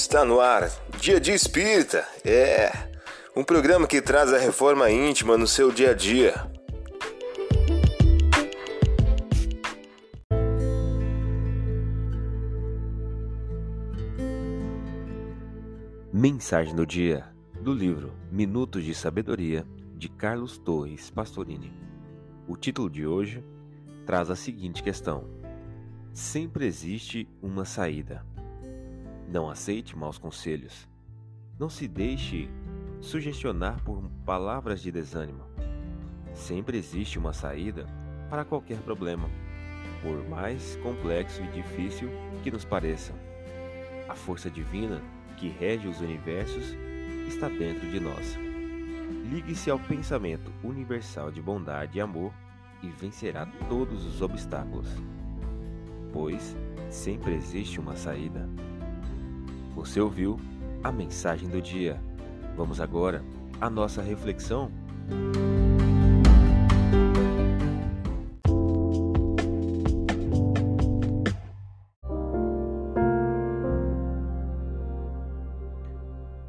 Está no ar, Dia de Espírita. É um programa que traz a reforma íntima no seu dia a dia. Mensagem do dia do livro Minutos de Sabedoria de Carlos Torres Pastorini. O título de hoje traz a seguinte questão: Sempre existe uma saída. Não aceite maus conselhos. Não se deixe sugestionar por palavras de desânimo. Sempre existe uma saída para qualquer problema, por mais complexo e difícil que nos pareça. A força divina que rege os universos está dentro de nós. Ligue-se ao pensamento universal de bondade e amor e vencerá todos os obstáculos. Pois sempre existe uma saída. Você ouviu a mensagem do dia. Vamos agora à nossa reflexão.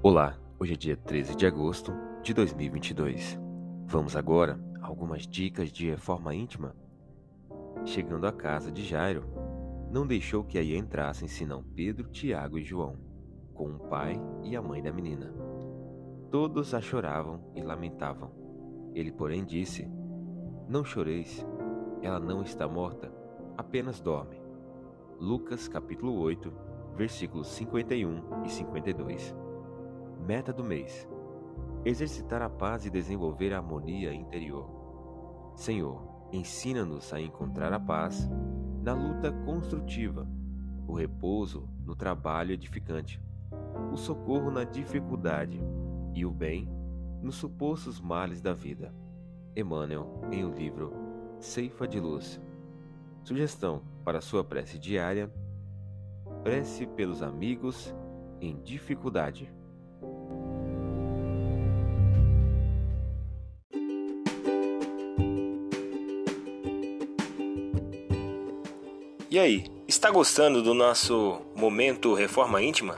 Olá, hoje é dia 13 de agosto de 2022. Vamos agora a algumas dicas de reforma íntima. Chegando à casa de Jairo, não deixou que aí entrassem senão Pedro, Tiago e João com o pai e a mãe da menina. Todos a choravam e lamentavam. Ele, porém, disse: Não choreis, ela não está morta, apenas dorme. Lucas capítulo 8, versículos 51 e 52. Meta do mês: exercitar a paz e desenvolver a harmonia interior. Senhor, ensina-nos a encontrar a paz na luta construtiva, o repouso no trabalho edificante o socorro na dificuldade e o bem nos supostos males da vida. Emmanuel, em o livro Ceifa de Luz. Sugestão para sua prece diária: prece pelos amigos em dificuldade. E aí, está gostando do nosso momento Reforma Íntima?